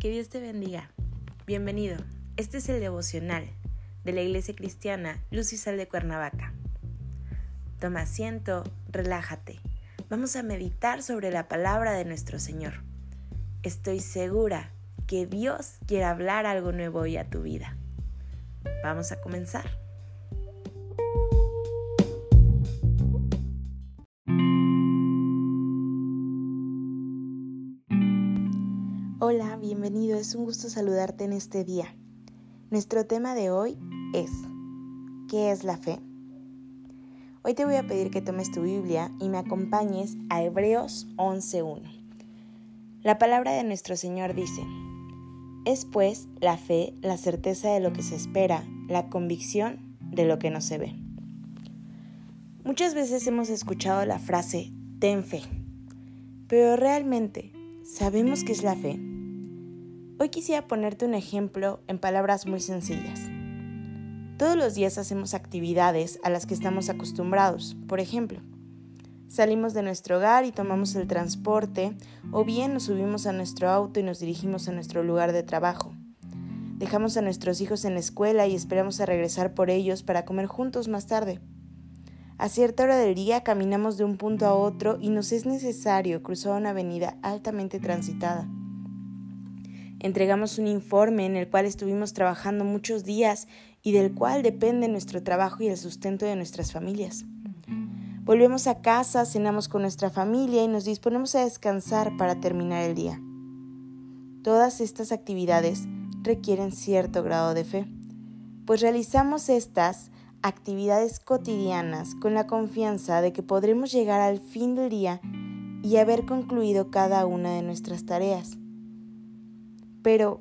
Que Dios te bendiga. Bienvenido. Este es el devocional de la Iglesia Cristiana Luz y Sal de Cuernavaca. Toma asiento, relájate. Vamos a meditar sobre la palabra de nuestro Señor. Estoy segura que Dios quiere hablar algo nuevo hoy a tu vida. Vamos a comenzar. Bienvenido, es un gusto saludarte en este día. Nuestro tema de hoy es ¿qué es la fe? Hoy te voy a pedir que tomes tu Biblia y me acompañes a Hebreos 11.1. La palabra de nuestro Señor dice, es pues la fe, la certeza de lo que se espera, la convicción de lo que no se ve. Muchas veces hemos escuchado la frase, ten fe, pero realmente, ¿sabemos qué es la fe? Hoy quisiera ponerte un ejemplo en palabras muy sencillas. Todos los días hacemos actividades a las que estamos acostumbrados. Por ejemplo, salimos de nuestro hogar y tomamos el transporte o bien nos subimos a nuestro auto y nos dirigimos a nuestro lugar de trabajo. Dejamos a nuestros hijos en la escuela y esperamos a regresar por ellos para comer juntos más tarde. A cierta hora del día caminamos de un punto a otro y nos es necesario cruzar una avenida altamente transitada. Entregamos un informe en el cual estuvimos trabajando muchos días y del cual depende nuestro trabajo y el sustento de nuestras familias. Volvemos a casa, cenamos con nuestra familia y nos disponemos a descansar para terminar el día. Todas estas actividades requieren cierto grado de fe, pues realizamos estas actividades cotidianas con la confianza de que podremos llegar al fin del día y haber concluido cada una de nuestras tareas. Pero,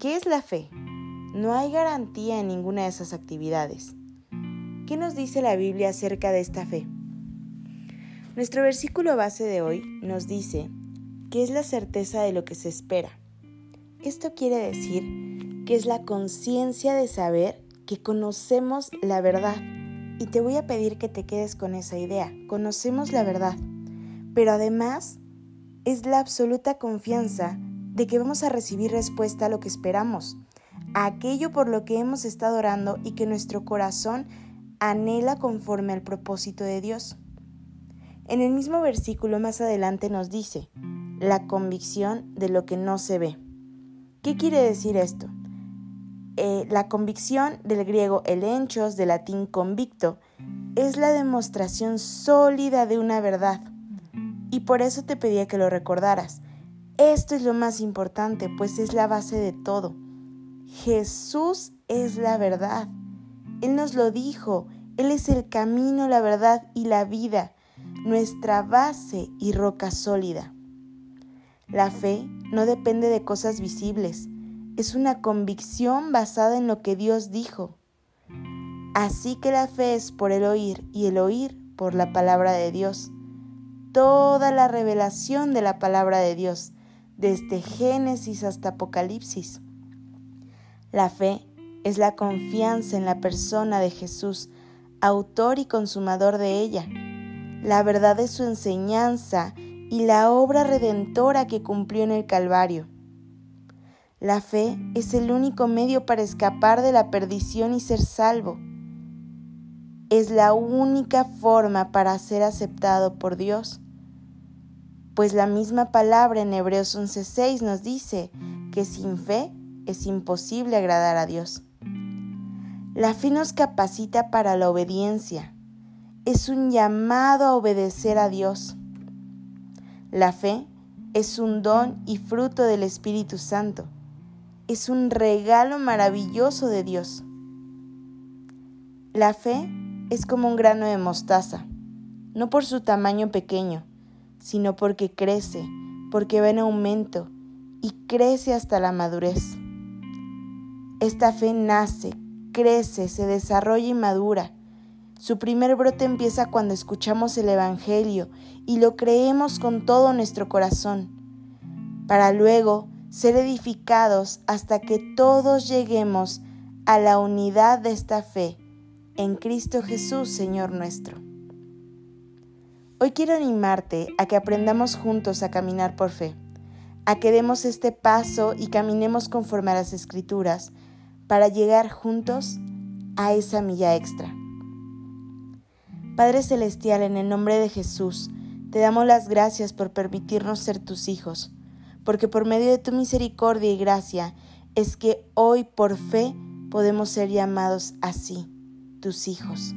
¿qué es la fe? No hay garantía en ninguna de esas actividades. ¿Qué nos dice la Biblia acerca de esta fe? Nuestro versículo base de hoy nos dice que es la certeza de lo que se espera. Esto quiere decir que es la conciencia de saber que conocemos la verdad. Y te voy a pedir que te quedes con esa idea. Conocemos la verdad. Pero además es la absoluta confianza de que vamos a recibir respuesta a lo que esperamos, a aquello por lo que hemos estado orando y que nuestro corazón anhela conforme al propósito de Dios. En el mismo versículo más adelante nos dice, la convicción de lo que no se ve. ¿Qué quiere decir esto? Eh, la convicción del griego elenchos, del latín convicto, es la demostración sólida de una verdad. Y por eso te pedía que lo recordaras. Esto es lo más importante, pues es la base de todo. Jesús es la verdad. Él nos lo dijo. Él es el camino, la verdad y la vida, nuestra base y roca sólida. La fe no depende de cosas visibles, es una convicción basada en lo que Dios dijo. Así que la fe es por el oír y el oír por la palabra de Dios. Toda la revelación de la palabra de Dios desde Génesis hasta Apocalipsis. La fe es la confianza en la persona de Jesús, autor y consumador de ella. La verdad es su enseñanza y la obra redentora que cumplió en el Calvario. La fe es el único medio para escapar de la perdición y ser salvo. Es la única forma para ser aceptado por Dios pues la misma palabra en Hebreos 11:6 nos dice que sin fe es imposible agradar a Dios. La fe nos capacita para la obediencia. Es un llamado a obedecer a Dios. La fe es un don y fruto del Espíritu Santo. Es un regalo maravilloso de Dios. La fe es como un grano de mostaza, no por su tamaño pequeño, sino porque crece, porque va en aumento y crece hasta la madurez. Esta fe nace, crece, se desarrolla y madura. Su primer brote empieza cuando escuchamos el Evangelio y lo creemos con todo nuestro corazón, para luego ser edificados hasta que todos lleguemos a la unidad de esta fe en Cristo Jesús, Señor nuestro. Hoy quiero animarte a que aprendamos juntos a caminar por fe, a que demos este paso y caminemos conforme a las escrituras para llegar juntos a esa milla extra. Padre Celestial, en el nombre de Jesús, te damos las gracias por permitirnos ser tus hijos, porque por medio de tu misericordia y gracia es que hoy por fe podemos ser llamados así, tus hijos.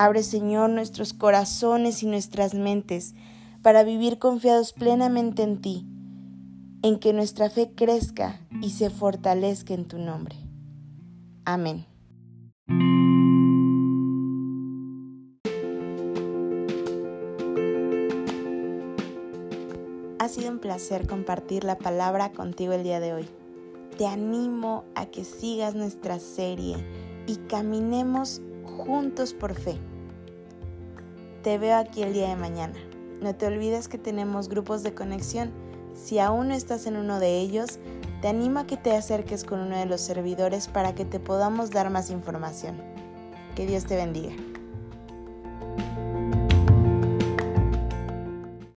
Abre, Señor, nuestros corazones y nuestras mentes para vivir confiados plenamente en ti, en que nuestra fe crezca y se fortalezca en tu nombre. Amén. Ha sido un placer compartir la palabra contigo el día de hoy. Te animo a que sigas nuestra serie y caminemos juntos por fe. Te veo aquí el día de mañana. No te olvides que tenemos grupos de conexión. Si aún no estás en uno de ellos, te animo a que te acerques con uno de los servidores para que te podamos dar más información. Que Dios te bendiga.